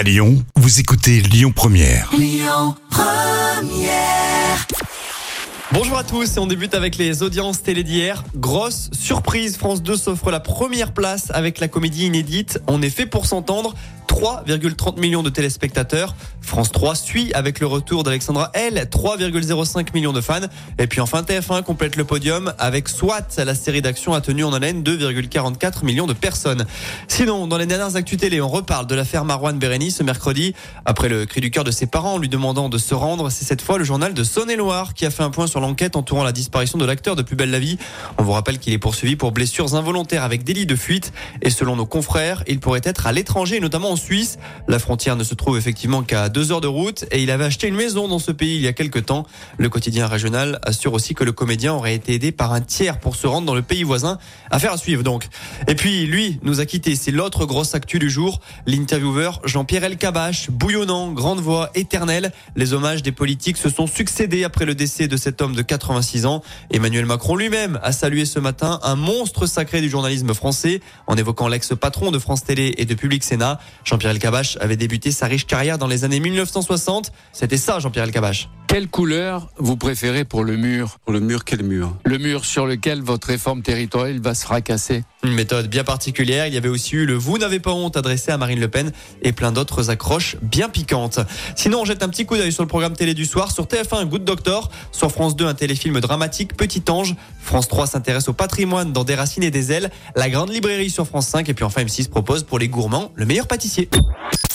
À Lyon, vous écoutez Lyon Première. Bonjour à tous et on débute avec les audiences télé d'hier. Grosse surprise, France 2 s'offre la première place avec la comédie inédite On est fait pour s'entendre. 3,30 millions de téléspectateurs. France 3 suit avec le retour d'Alexandra L, 3,05 millions de fans. Et puis enfin TF1 complète le podium avec SWAT, la série d'action a tenu en haleine 2,44 millions de personnes. Sinon, dans les dernières actus télé, on reparle de l'affaire Marwan Bereni ce mercredi. Après le cri du cœur de ses parents lui demandant de se rendre, c'est cette fois le journal de Saône-et-Loire qui a fait un point sur l'enquête entourant la disparition de l'acteur de Plus belle la vie. On vous rappelle qu'il est poursuivi pour blessures involontaires avec délit de fuite. Et selon nos confrères, il pourrait être à l'étranger, notamment en Suisse. La frontière ne se trouve effectivement qu'à deux heures de route et il avait acheté une maison dans ce pays il y a quelques temps. Le quotidien régional assure aussi que le comédien aurait été aidé par un tiers pour se rendre dans le pays voisin. Affaire à suivre donc. Et puis lui nous a quitté. C'est l'autre grosse actu du jour. L'intervieweur Jean-Pierre Elkabach, bouillonnant, grande voix, éternelle. Les hommages des politiques se sont succédés après le décès de cet homme de 86 ans. Emmanuel Macron lui-même a salué ce matin un monstre sacré du journalisme français en évoquant l'ex-patron de France Télé et de Public Sénat. Jean-Pierre Elkabach avait débuté sa riche carrière dans les années 1960. C'était ça, Jean-Pierre Elkabach. Quelle couleur vous préférez pour le mur? Pour le mur, quel mur? Le mur sur lequel votre réforme territoriale va se fracasser Une méthode bien particulière. Il y avait aussi eu le Vous n'avez pas honte adressé à Marine Le Pen et plein d'autres accroches bien piquantes. Sinon, on jette un petit coup d'œil sur le programme télé du soir. Sur TF1, Good Doctor. Sur France 2, un téléfilm dramatique, Petit Ange. France 3 s'intéresse au patrimoine dans Des racines et des ailes. La grande librairie sur France 5. Et puis enfin, M6 propose pour les gourmands le meilleur pâtissier.